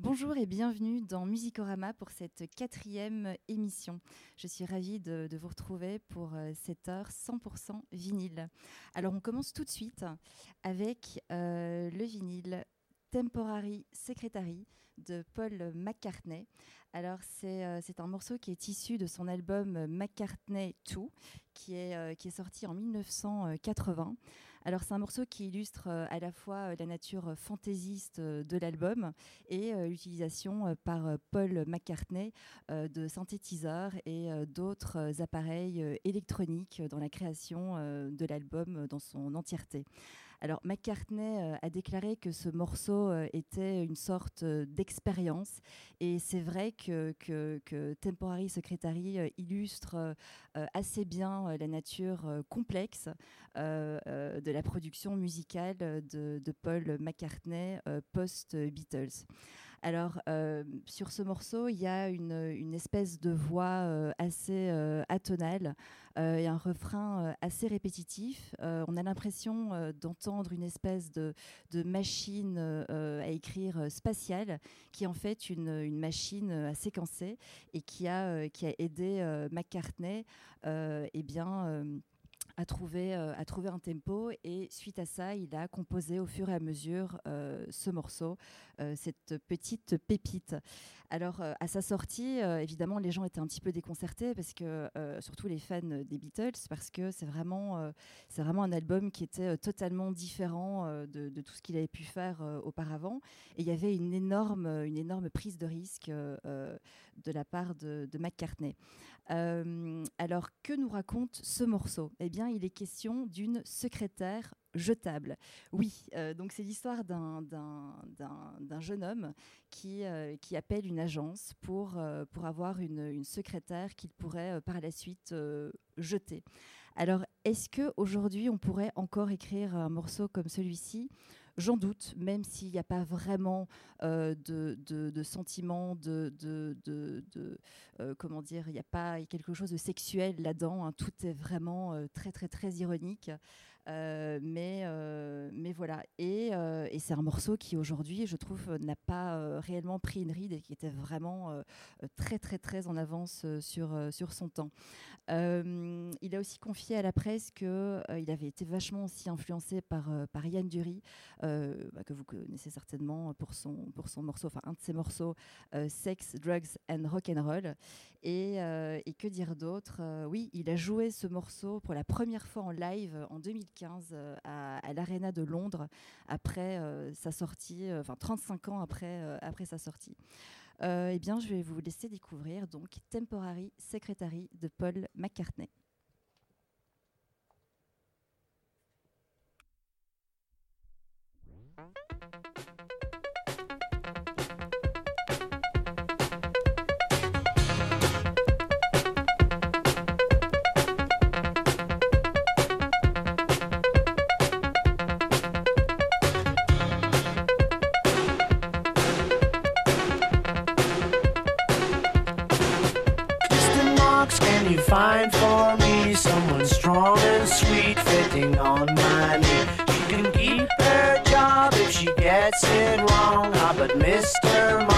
Bonjour et bienvenue dans Musicorama pour cette quatrième émission. Je suis ravie de, vous retrouver pour euh, cette heure 100% vinyle. Alors on commence tout de suite avec euh, le vinyle Temporary Secretary de Paul McCartney. Alors euh, c'est un morceau qui est issu de son album McCartney 2 qui est, qui est sorti en 1980. Alors c'est un morceau qui illustre euh, à la fois euh, la nature fantaisiste euh, de l'album et l'utilisation par Paul McCartney de synthétiseurs et d'autres appareils électroniques dans la création de l'album dans son entièreté. Alors McCartney euh, a déclaré que ce morceau euh, était une sorte euh, d'expérience et c'est vrai que, que, Temporary Secretary illustre assez bien la nature complexe de la production musicale de, de Paul McCartney post-Beatles. Alors, euh, sur ce morceau, il y a une, espèce de voix euh, assez euh, atonale et un refrain assez répétitif. on a l'impression d'entendre une espèce de, machine à écrire spatiale, qui est en fait une, machine à séquencer et qui a, aidé McCartney eh bien, à trouver, euh, un tempo et suite à ça, il a composé au fur et à mesure euh, ce morceau, euh, cette petite pépite. Alors, à sa sortie, évidemment, les gens étaient un petit peu déconcertés parce que, surtout les fans des Beatles, parce que c'est vraiment, vraiment un album qui était totalement différent de, tout ce qu'il avait pu faire auparavant. Et il y avait une énorme, une énorme prise de risque de la part de McCartney. Alors, que nous raconte ce morceau? Eh bien, il est question d'une secrétaire jetable. Oui, euh, donc c'est l'histoire d'un jeune homme qui, euh, qui appelle une agence pour, euh, avoir une, une secrétaire qu'il pourrait par la suite jeter. Alors, est-ce qu'aujourd'hui, on pourrait encore écrire un morceau comme celui-ci? J'en doute, même s'il n'y a pas vraiment euh, de, de, de, sentiment, de, euh, comment dire, il n'y a pas quelque chose de sexuel là-dedans. Hein. tout est vraiment euh, très très très ironique. Euh, mais, euh, mais voilà. Et, euh, et c'est un morceau qui aujourd'hui, je trouve, n'a pas réellement pris une ride et qui était vraiment très très très en avance sur, sur son temps. il a aussi confié à la presse qu'il il avait été vachement aussi influencé par, par Yann Dury, bah, que vous connaissez certainement pour son, pour son morceau, enfin un de ses morceaux, Sex, Drugs and Rock and Roll. Et, et que dire d'autre? Oui, il a joué ce morceau pour la première fois en live en 2015 euh, à, à l'Arena de Londres après euh, sa sortie, euh, enfin 35 ans après, après sa sortie. eh bien, je vais vous laisser découvrir donc Temporary Secretary de Paul McCartney. Gets it wrong, ah, but Mr. Mom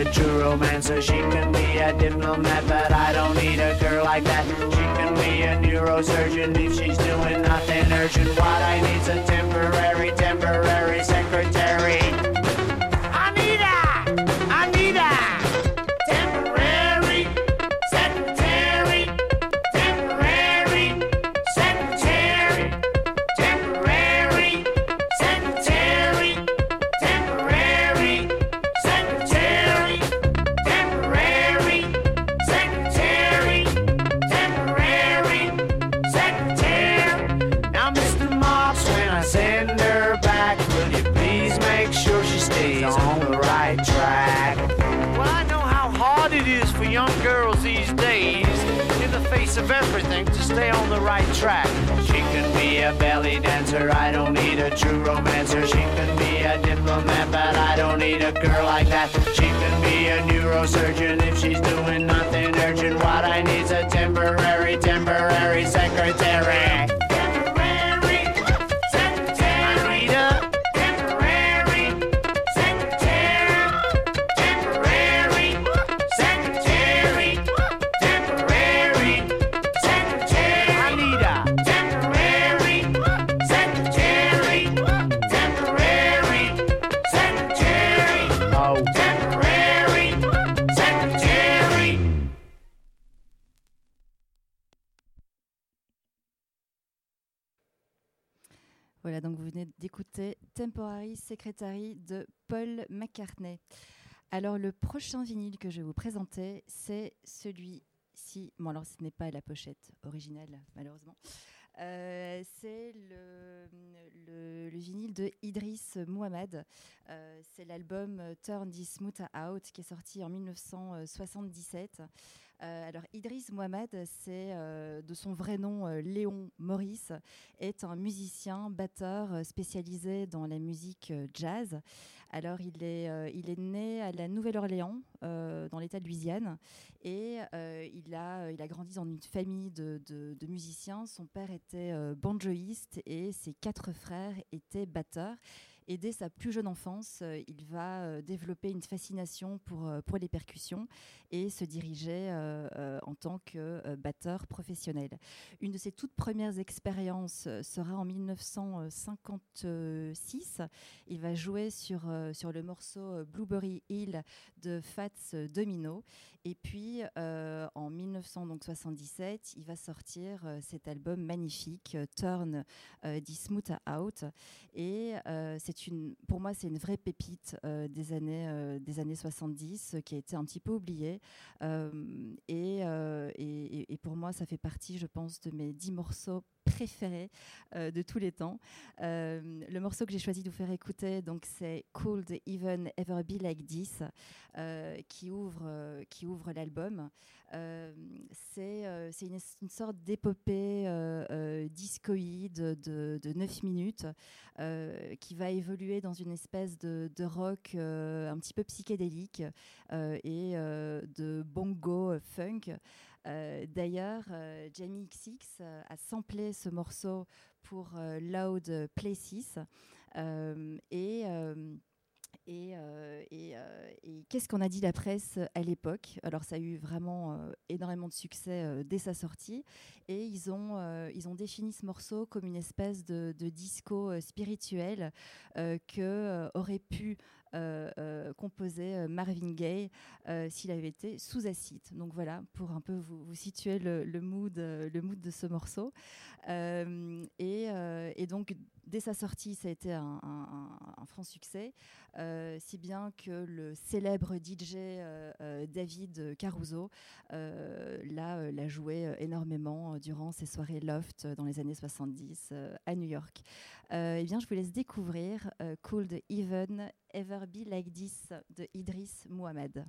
a true romancer. She can be a diplomat, but I don't need a girl like that. She can be a neurosurgeon if she's doing nothing urgent. What I need's a temporary, temporary secretary. True romancer. She can be a diplomat, but I don't need a girl like that. She can be a neurosurgeon if she's doing nothing urgent. What I need's a temporary, temporary secretary. Temporary Secretary de Paul McCartney. Alors le prochain vinyle que je vais vous présenter, c'est celui-ci. Bon alors ce n'est pas la pochette originale malheureusement. Euh, c'est le, le- le vinyle de Idris Muhammad. Euh, c'est l'album Turn This Mood Out qui est sorti en 1977. Euh, alors Idris Muhammad, c'est euh, de son vrai nom euh, Léon Maurice, est un musicien, batteur spécialisé dans la musique jazz. Alors il est, il est né à la Nouvelle-Orléans, dans l'État de Louisiane, et il, a, il a grandi dans une famille de, de- de musiciens. Son père était banjoïste et ses quatre frères étaient batteurs. Et dès sa plus jeune enfance, euh, il va euh, développer une fascination pour, euh, pour les percussions et se diriger en tant que batteur professionnel. Une de ses toutes premières expériences sera en 1956. Il va jouer sur, le morceau Blueberry Hill de Fats Domino. Et puis, euh, en 1977, il va sortir euh, cet album magnifique, euh, Turn This Out. Et c'est une, pour moi, c'est une vraie pépite des, années, des années 70 euh, qui a été un petit peu oubliée. Et- et- et pour moi, ça fait partie, je pense, de mes dix morceaux préférés euh, de tous les temps. Euh, le morceau que j'ai choisi de vous faire écouter, donc c'est Could Even Ever Be Like This, euh, qui ouvre, qui ouvre l'album. C'est une, une sorte d'épopée discoïde de, de 9 minutes qui va évoluer dans une espèce de, de rock un petit peu psychédélique et de bongo funk. Euh, D'ailleurs, euh, Jamie XX euh, a samplé ce morceau pour Loud Places. Et qu'est-ce qu'on a dit la presse à l'époque? Alors ça a eu vraiment énormément de succès dès sa sortie et ils ont, ils ont défini ce morceau comme une espèce de, de disco spirituel que aurait pu euh, euh, composer euh, Marvin Gaye s'il avait été sous acide. Donc voilà, pour un peu vous, situer le, mood, le mood de ce morceau. Et donc, dès sa sortie, ça a été un, franc succès, euh, si bien que le célèbre DJ euh, euh, David Caruso l'a l'a joué énormément durant ses soirées loft dans les années 70 euh, à New York. Eh bien, je vous laisse découvrir Could Even Ever Be Like This de Idris Muhammad.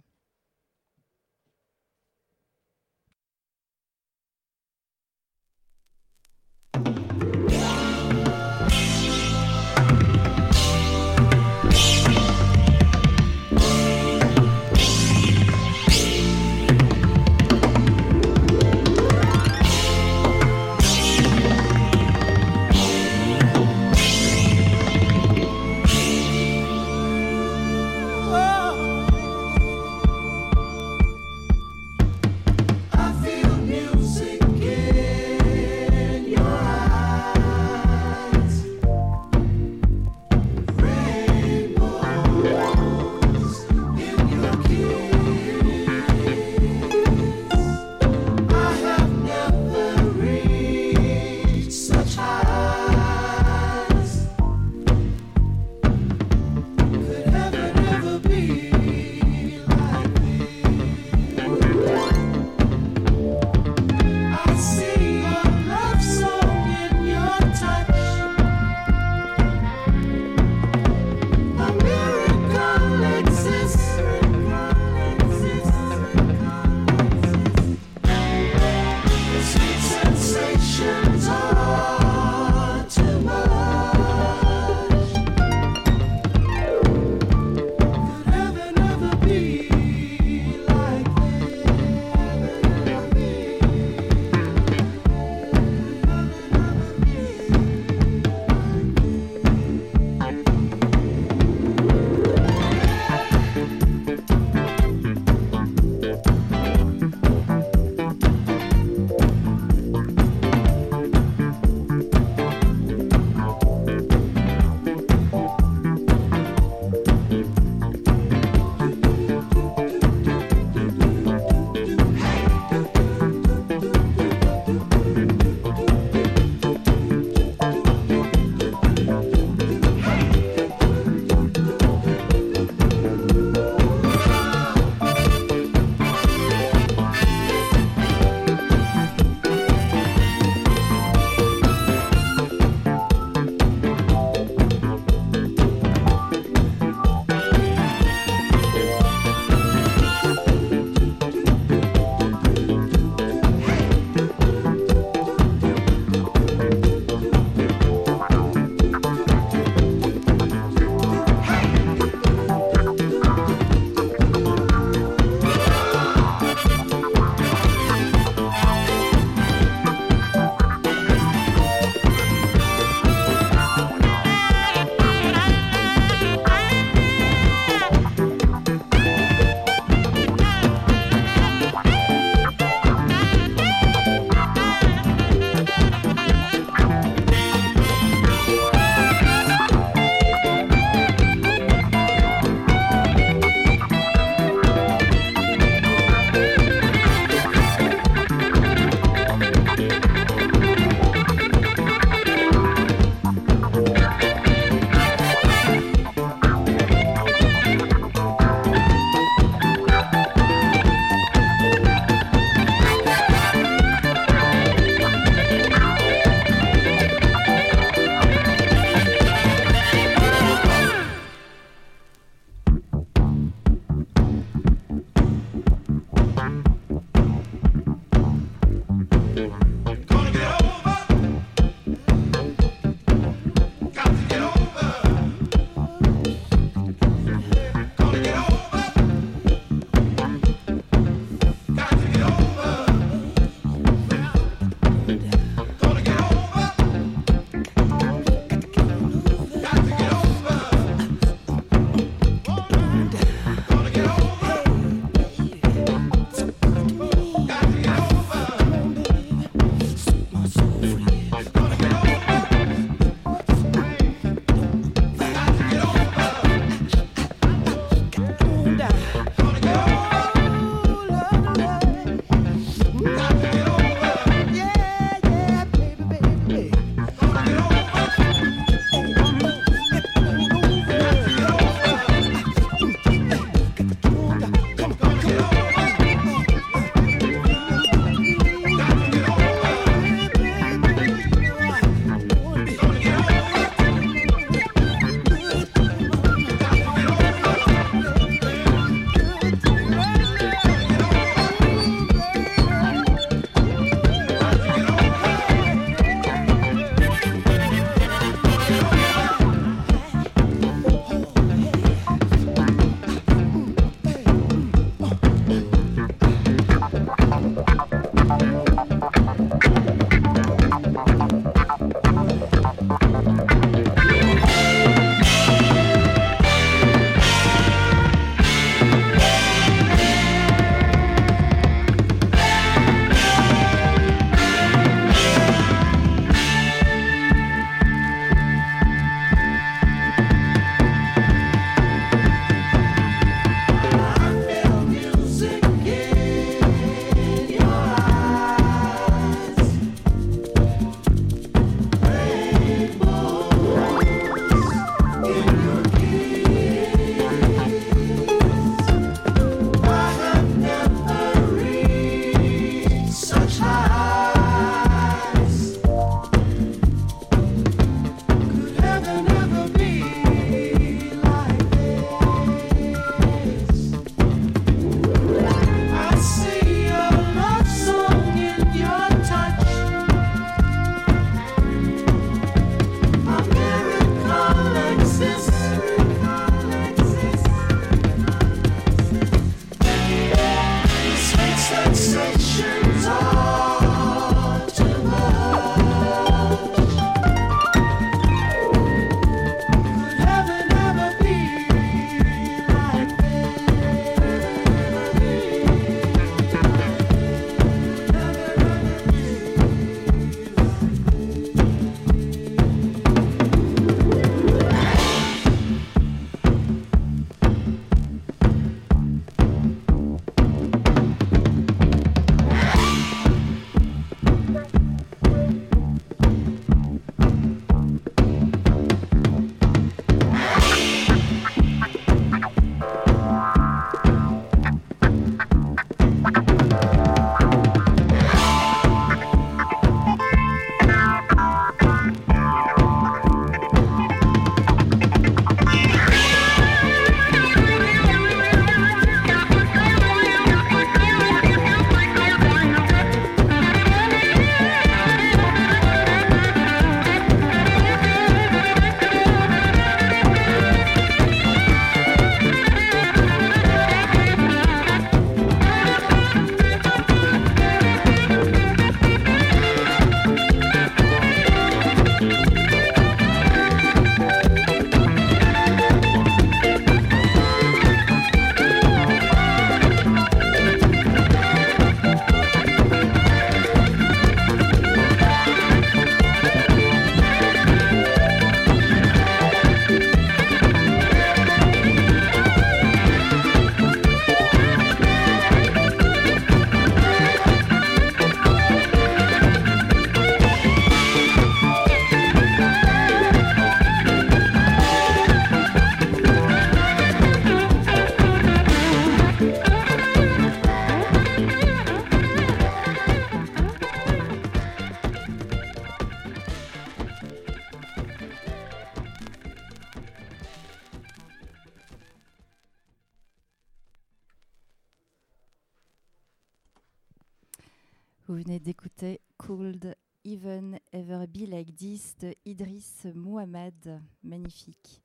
De Idriss Mohamed. Magnifique.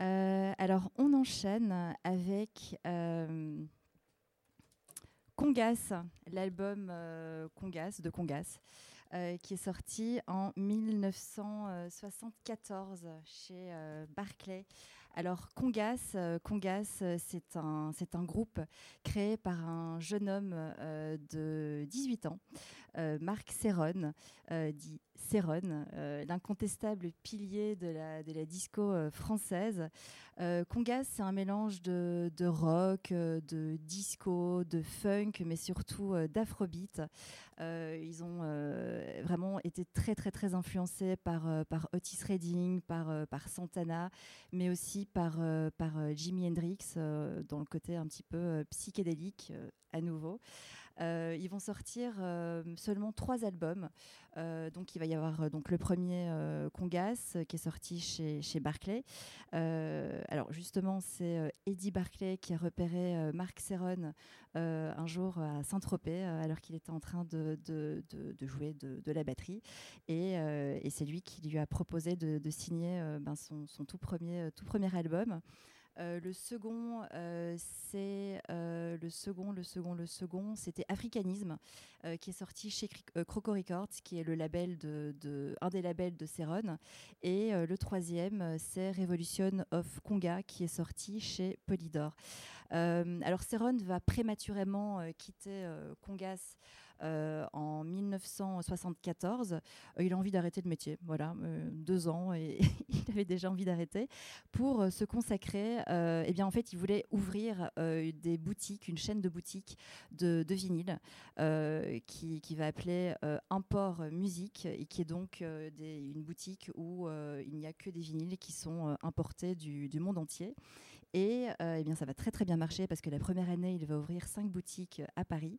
Euh, alors, on enchaîne avec euh, Congas, l'album euh, Congas, de Congas, qui est sorti en 1974 chez Barclay. Alors, Congas, Congas c'est un, un groupe créé par un jeune homme de 18 ans, Marc Serron, euh, dit Serron, euh, l'incontestable pilier de la, disco euh, française. Euh, Congas, c'est un mélange de, rock, euh, de disco, de funk, mais surtout euh, d'afrobeat. Euh, ils ont euh, vraiment été très, très, très influencés par, euh, Otis Redding, par, euh, Santana, mais aussi par, euh, par euh, Jimi Hendrix, euh, dans le côté un petit peu euh, psychédélique euh, à nouveau. Euh, ils vont sortir euh, seulement trois albums. Euh, donc il va y avoir donc le premier Congas qui est sorti chez, Barclay. Alors justement c'est Eddie Barclay qui a repéré Marc Serron un jour à Saint-Tropez alors qu'il était en train de, jouer de, la batterie et, c'est lui qui lui a proposé de, signer ben, son, son tout, premier, tout premier album. Euh, le second, euh, c'est euh, le second, le second, le second, c'était Africanisme, qui est sorti chez Croco Records, qui est le label de, un des labels de Ceron. Et le troisième, c'est Revolution of Conga, qui est sorti chez Polydor. Alors Ceron va prématurément quitter Congas en 1974. Euh, il a envie d'arrêter le métier, voilà, euh, deux ans, et il avait déjà envie d'arrêter pour euh, se consacrer. euh, eh bien, en fait, il voulait ouvrir euh, des boutiques, une chaîne de boutiques de, de vinyle euh, qui, va appeler euh, Import Musique et qui est donc euh, une boutique où euh, il n'y a que des vinyles qui sont euh, importés du monde entier. Et euh, eh bien, ça va très très bien marcher parce que la première année, il va ouvrir cinq boutiques à Paris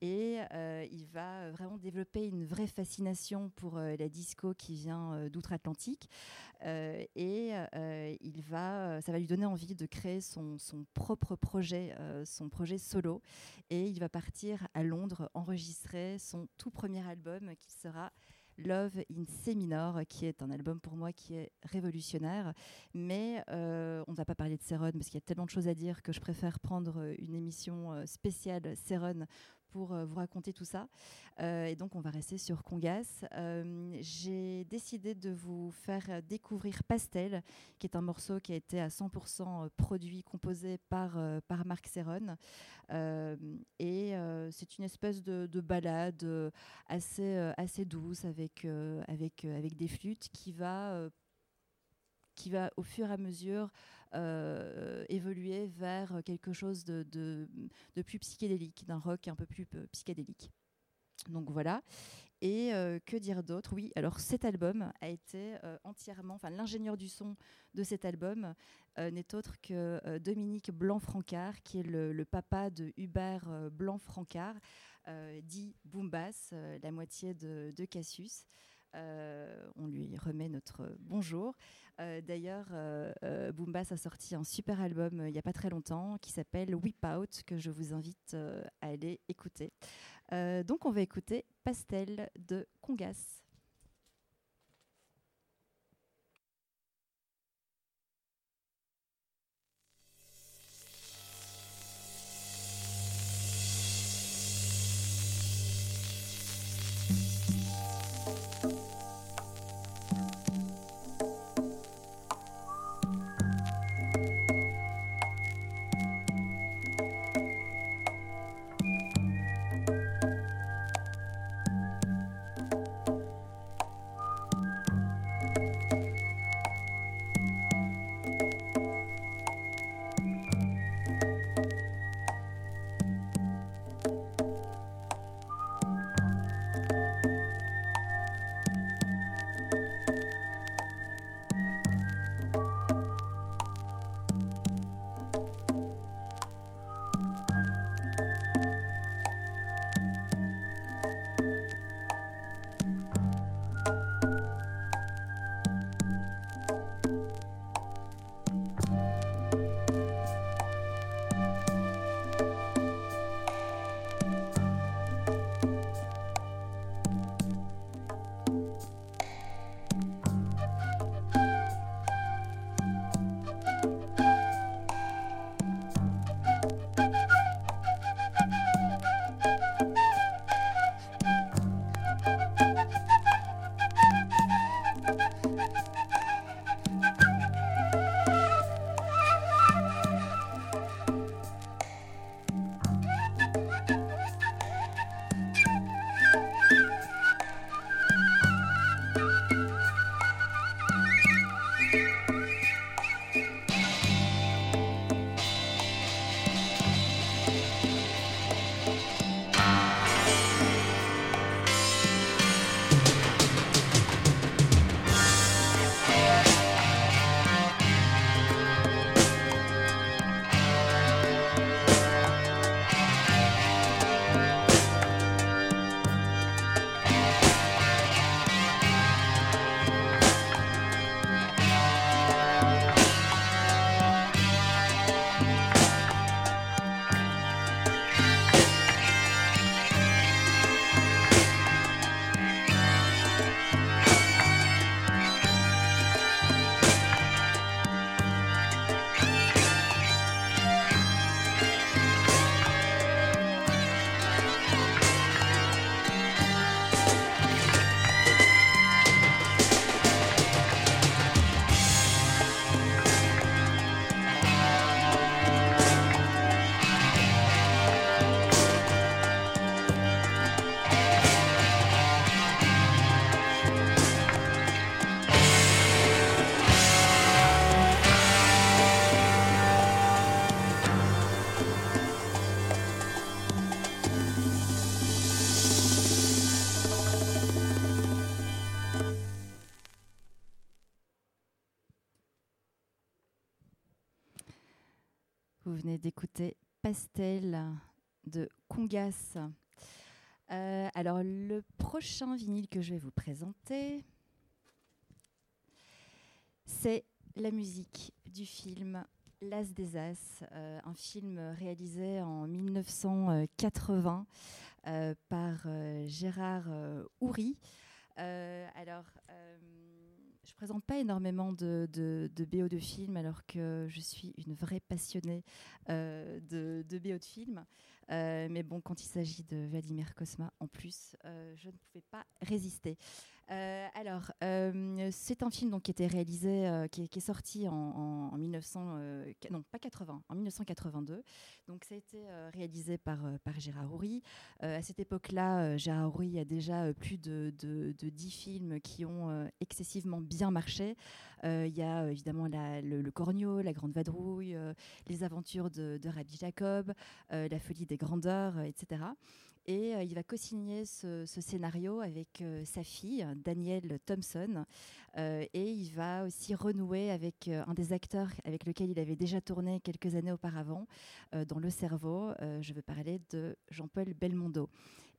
et euh, il va vraiment développer une vraie fascination pour euh, la disco qui vient euh, d'outre-Atlantique. Euh, et euh, il va, euh, ça va lui donner envie de créer son, son propre projet, euh, son projet solo. Et il va partir à Londres enregistrer son tout premier album qui sera Love in C qui est un album pour moi qui est révolutionnaire. Mais euh, on ne va pas parler de Ceron parce qu'il y a tellement de choses à dire que je préfère prendre une émission euh, spéciale Ceron pour euh, vous raconter tout ça. Euh, et donc, on va rester sur Congas. Euh, J'ai décidé de vous faire découvrir Pastel, qui est un morceau qui a été à 100% produit, composé par, par Marc Serron. Et c'est une espèce de, de balade assez, assez douce avec, avec, avec des flûtes qui va, qui va au fur et à mesure évoluer vers quelque chose de, plus psychédélique, d'un rock un peu plus euh, psychédélique. Donc voilà. Et euh, que dire d'autre? Oui, alors cet album a été euh, entièrement, enfin l'ingénieur du son de cet album euh, n'est autre que euh, Dominique Blanc-Francard, qui est le, papa de Hubert euh, Blanc-Francard, euh, dit Boombas, euh, la moitié de Cassius. Euh, on lui remet notre bonjour. Euh, D'ailleurs, euh, euh, Boombas a sorti un super album il n'y a pas très longtemps qui s'appelle Whip Out, que je vous invite à aller écouter. Donc, on va écouter Pastel de Congas. D'écouter Pastel de Congas. Euh, alors, le prochain vinyle que je vais vous présenter, c'est la musique du film L'As des As, euh, un film réalisé en 1980 euh, par Gérard Houry. Alors, je ne présente pas énormément de, de, BO de films alors que je suis une vraie passionnée euh, de, de BO de films. Euh, mais bon, quand il s'agit de Vladimir Kosma, en plus, euh, je ne pouvais pas résister. Euh, alors, euh, c'est un film donc, qui était réalisé, euh, qui, est, sorti en, en, en 1900, euh, qu- non pas 80, en 1982. Donc, ça a été réalisé par, par Gérard Houry. À cette époque-là, Gérard Houry a déjà plus de, de, de 10 films qui ont excessivement bien marché. Il y a évidemment le, le Cornio, La Grande Vadrouille, Les Aventures de, de Rabbi Jacob, La Folie des Grandeurs, etc. Et euh, il va co-signer ce, scénario avec euh, sa fille, Danielle Thompson. Euh, et il va aussi renouer avec un des acteurs avec lequel il avait déjà tourné quelques années auparavant dans Le Cerveau. Je veux parler de Jean-Paul Belmondo.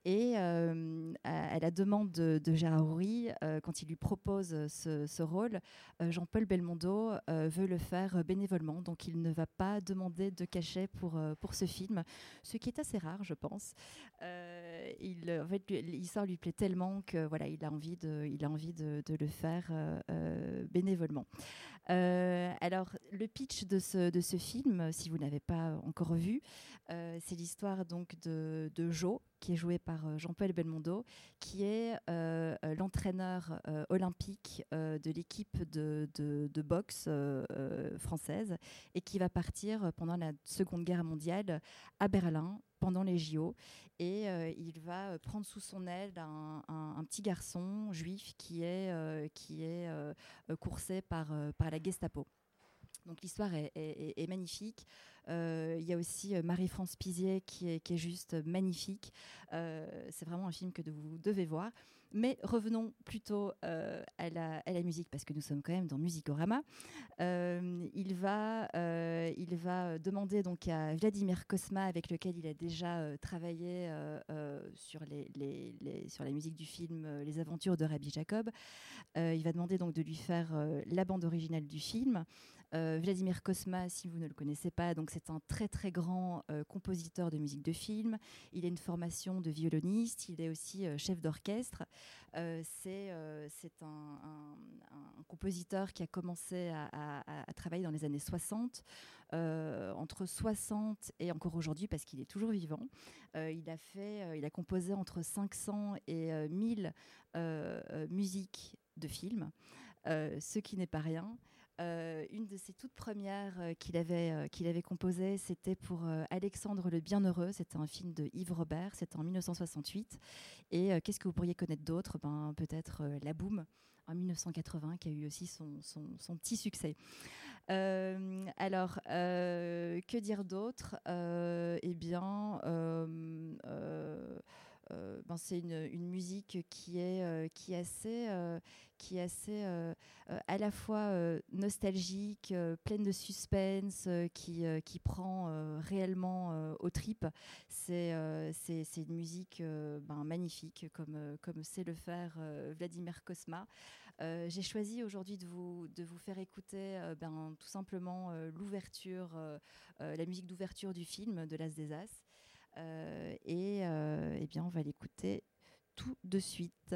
Et euh, à, la demande de, de Gérard Houry, euh, quand il lui propose ce, rôle, euh, Jean-Paul Belmondo veut le faire bénévolement. Donc il ne va pas demander de cachet pour, pour ce film, ce qui est assez rare, je pense. Il, en fait, l'histoire lui plaît tellement que voilà, il a envie de, il a envie de, le faire bénévolement. Euh, alors, le pitch de ce, de ce film, si vous n'avez pas encore vu, euh, c'est l'histoire donc de, de Joe, qui est joué par euh, Jean-Paul Belmondo, qui est euh, euh, l'entraîneur euh, olympique euh, de l'équipe de, de- boxe euh, euh, française et qui va partir pendant la Seconde Guerre mondiale à Berlin pendant les JO et euh, il va euh, prendre sous son aile un, petit garçon juif qui est, euh, qui est euh, coursé par, par la Gestapo. Donc l'histoire est, magnifique. Il y a aussi Marie-France Pizier qui est, qui est juste magnifique. C'est vraiment un film que vous devez voir. Mais revenons plutôt euh, à, la, musique, parce que nous sommes quand même dans Musicorama. Euh, il, va, euh, il va demander donc à Vladimir Kosma, avec lequel il a déjà travaillé sur, sur la musique du film Les Aventures de Rabbi Jacob, il va demander donc de lui faire la bande originale du film. Euh, Vladimir Kosma, si vous ne le connaissez pas, donc c'est un très très grand euh, compositeur de musique de film. Il a une formation de violoniste, il est aussi euh, chef d'orchestre. C'est un, un- compositeur qui a commencé à, travailler dans les années 60. euh, entre 60 et encore aujourd'hui parce qu'il est toujours vivant. Il a fait, il a composé entre 500 et euh, 1000 euh, euh, musiques de films, ce qui n'est pas rien. Euh, une de ses toutes premières euh, qu'il avait, euh, qu'il avait composées, c'était pour euh, Alexandre le Bienheureux. C'était un film de Yves Robert, c'était en 1968. Et qu'est-ce que vous pourriez connaître d'autre? Ben, Peut-être La Boum en 1980, qui a eu aussi son, son, son petit succès. Alors, que dire d'autre? Eh bien, euh, ben, c'est une, musique qui est, assez, euh, qui est assez euh, à la fois nostalgique, pleine de suspense, qui, qui prend réellement aux tripes. C'est une musique ben, magnifique, comme, comme sait le faire Vladimir Kosma. J'ai choisi aujourd'hui de vous, de vous faire écouter ben, tout simplement l'ouverture, la musique d'ouverture du film de L'As des As. Euh, et euh, eh bien, on va l'écouter tout de suite.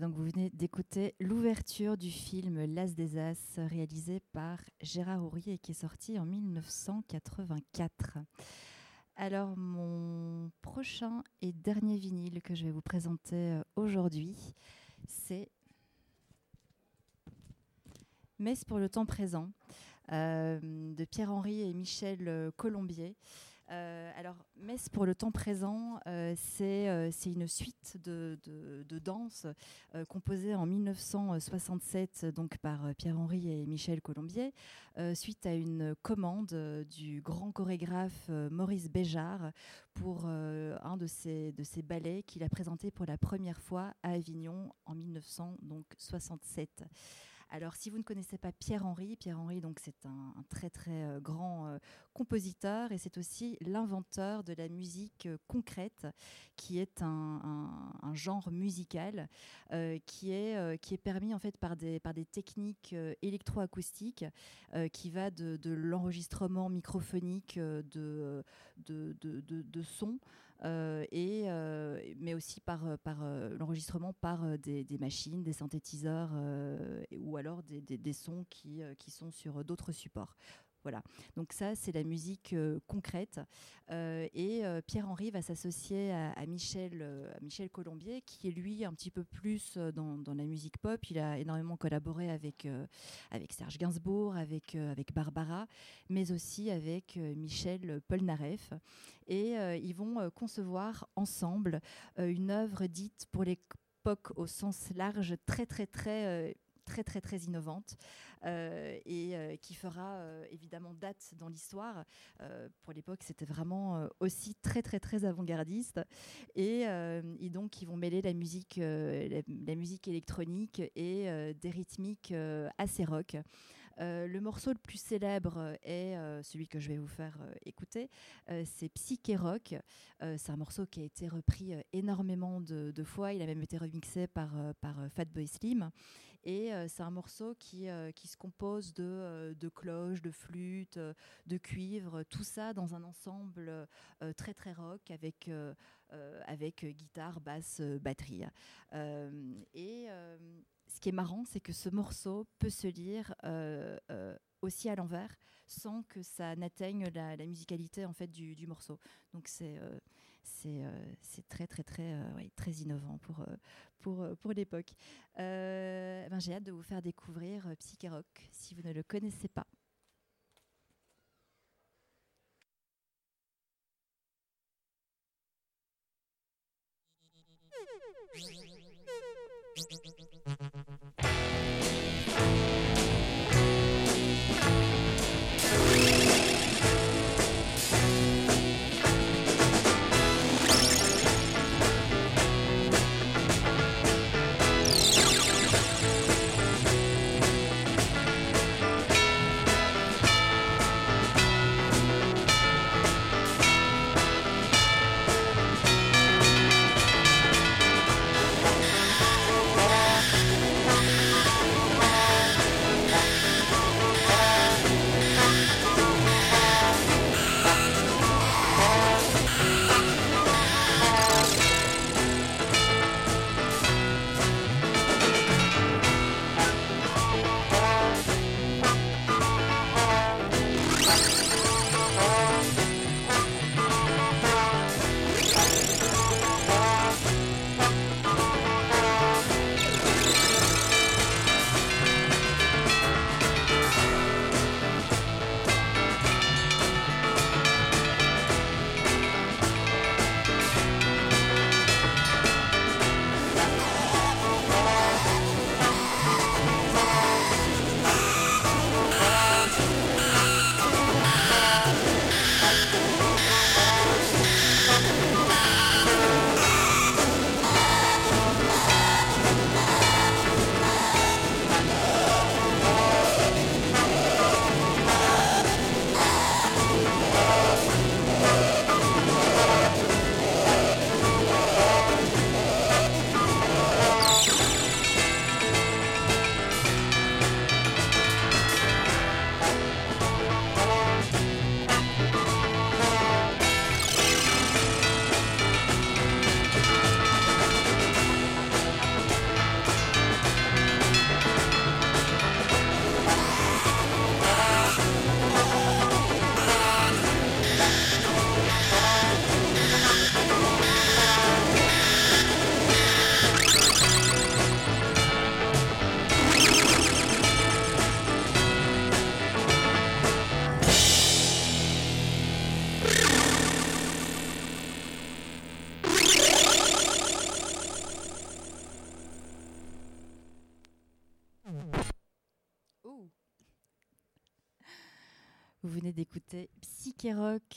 Donc vous venez d'écouter l'ouverture du film L'As des As, réalisé par Gérard Hourier et qui est sorti en 1984. Alors, mon prochain et dernier vinyle que je vais vous présenter euh, aujourd'hui, c'est Messe pour le temps présent euh, de Pierre-Henri et Michel euh, Colombier. Euh, alors, Messe pour le temps présent, euh, c'est euh, c'est une suite de, euh, composée en 1967 donc par Pierre-Henri et Michel Colombier, suite à une commande du grand chorégraphe Maurice Béjart pour un de ses, de ses ballets qu'il a présenté pour la première fois à Avignon en 1967. Alors, si vous ne connaissez pas Pierre-Henri, Pierre-Henri, donc c'est un, très très euh, grand euh, compositeur et c'est aussi l'inventeur de la musique euh, concrète, qui est un, genre musical qui est permis en fait par des par des techniques électroacoustiques qui va de, l'enregistrement microphonique de de, de, de, de sons. Euh, et, euh, mais aussi par, euh, l'enregistrement par des, machines, des synthétiseurs ou alors des, sons qui sont sur d'autres supports. Voilà, donc ça c'est la musique euh, concrète. Euh, et euh, Pierre-Henri va s'associer à, Michel, Colombier, qui est lui un petit peu plus dans, la musique pop. Il a énormément collaboré avec, Serge Gainsbourg, avec, avec Barbara, mais aussi avec Michel Polnareff. Et ils vont concevoir ensemble une œuvre dite pour l'époque au sens large, très très très très très très innovante et euh, qui fera euh, évidemment date dans l'histoire. Euh, pour l'époque, c'était vraiment euh, aussi très très très avant-gardiste et, euh, donc ils vont mêler la musique, euh, électronique et euh, des rythmiques euh, assez rock. Euh, le morceau le plus célèbre est euh, celui que je vais vous faire euh, écouter, euh, c'est Psyché Rock. Euh, c'est un morceau qui a été repris euh, énormément de, fois. Il a même été remixé par, euh, par euh, Fatboy Slim. Et euh, c'est un morceau qui, euh, se compose de, euh, de cloches, de flûtes, de cuivre, tout ça dans un ensemble très très rock avec, guitare, basse, batterie. Et ce qui est marrant, c'est que ce morceau peut se lire aussi à l'envers sans que ça n'atteigne la, musicalité en fait du, morceau. Donc c'est c'est euh, c'est très très très euh, très innovant pour euh, pour pour l'époque. Ben, j'ai hâte de vous faire découvrir Psyché Rock si vous ne le connaissez pas.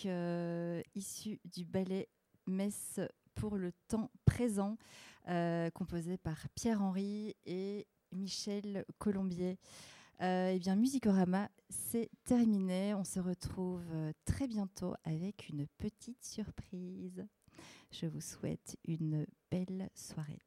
Rock, euh, issu du ballet Messe pour le temps présent, euh, composé par Pierre-Henri et Michel Colombier. Euh, eh bien, Musicorama, c'est terminé. On se retrouve très bientôt avec une petite surprise. Je vous souhaite une belle soirée.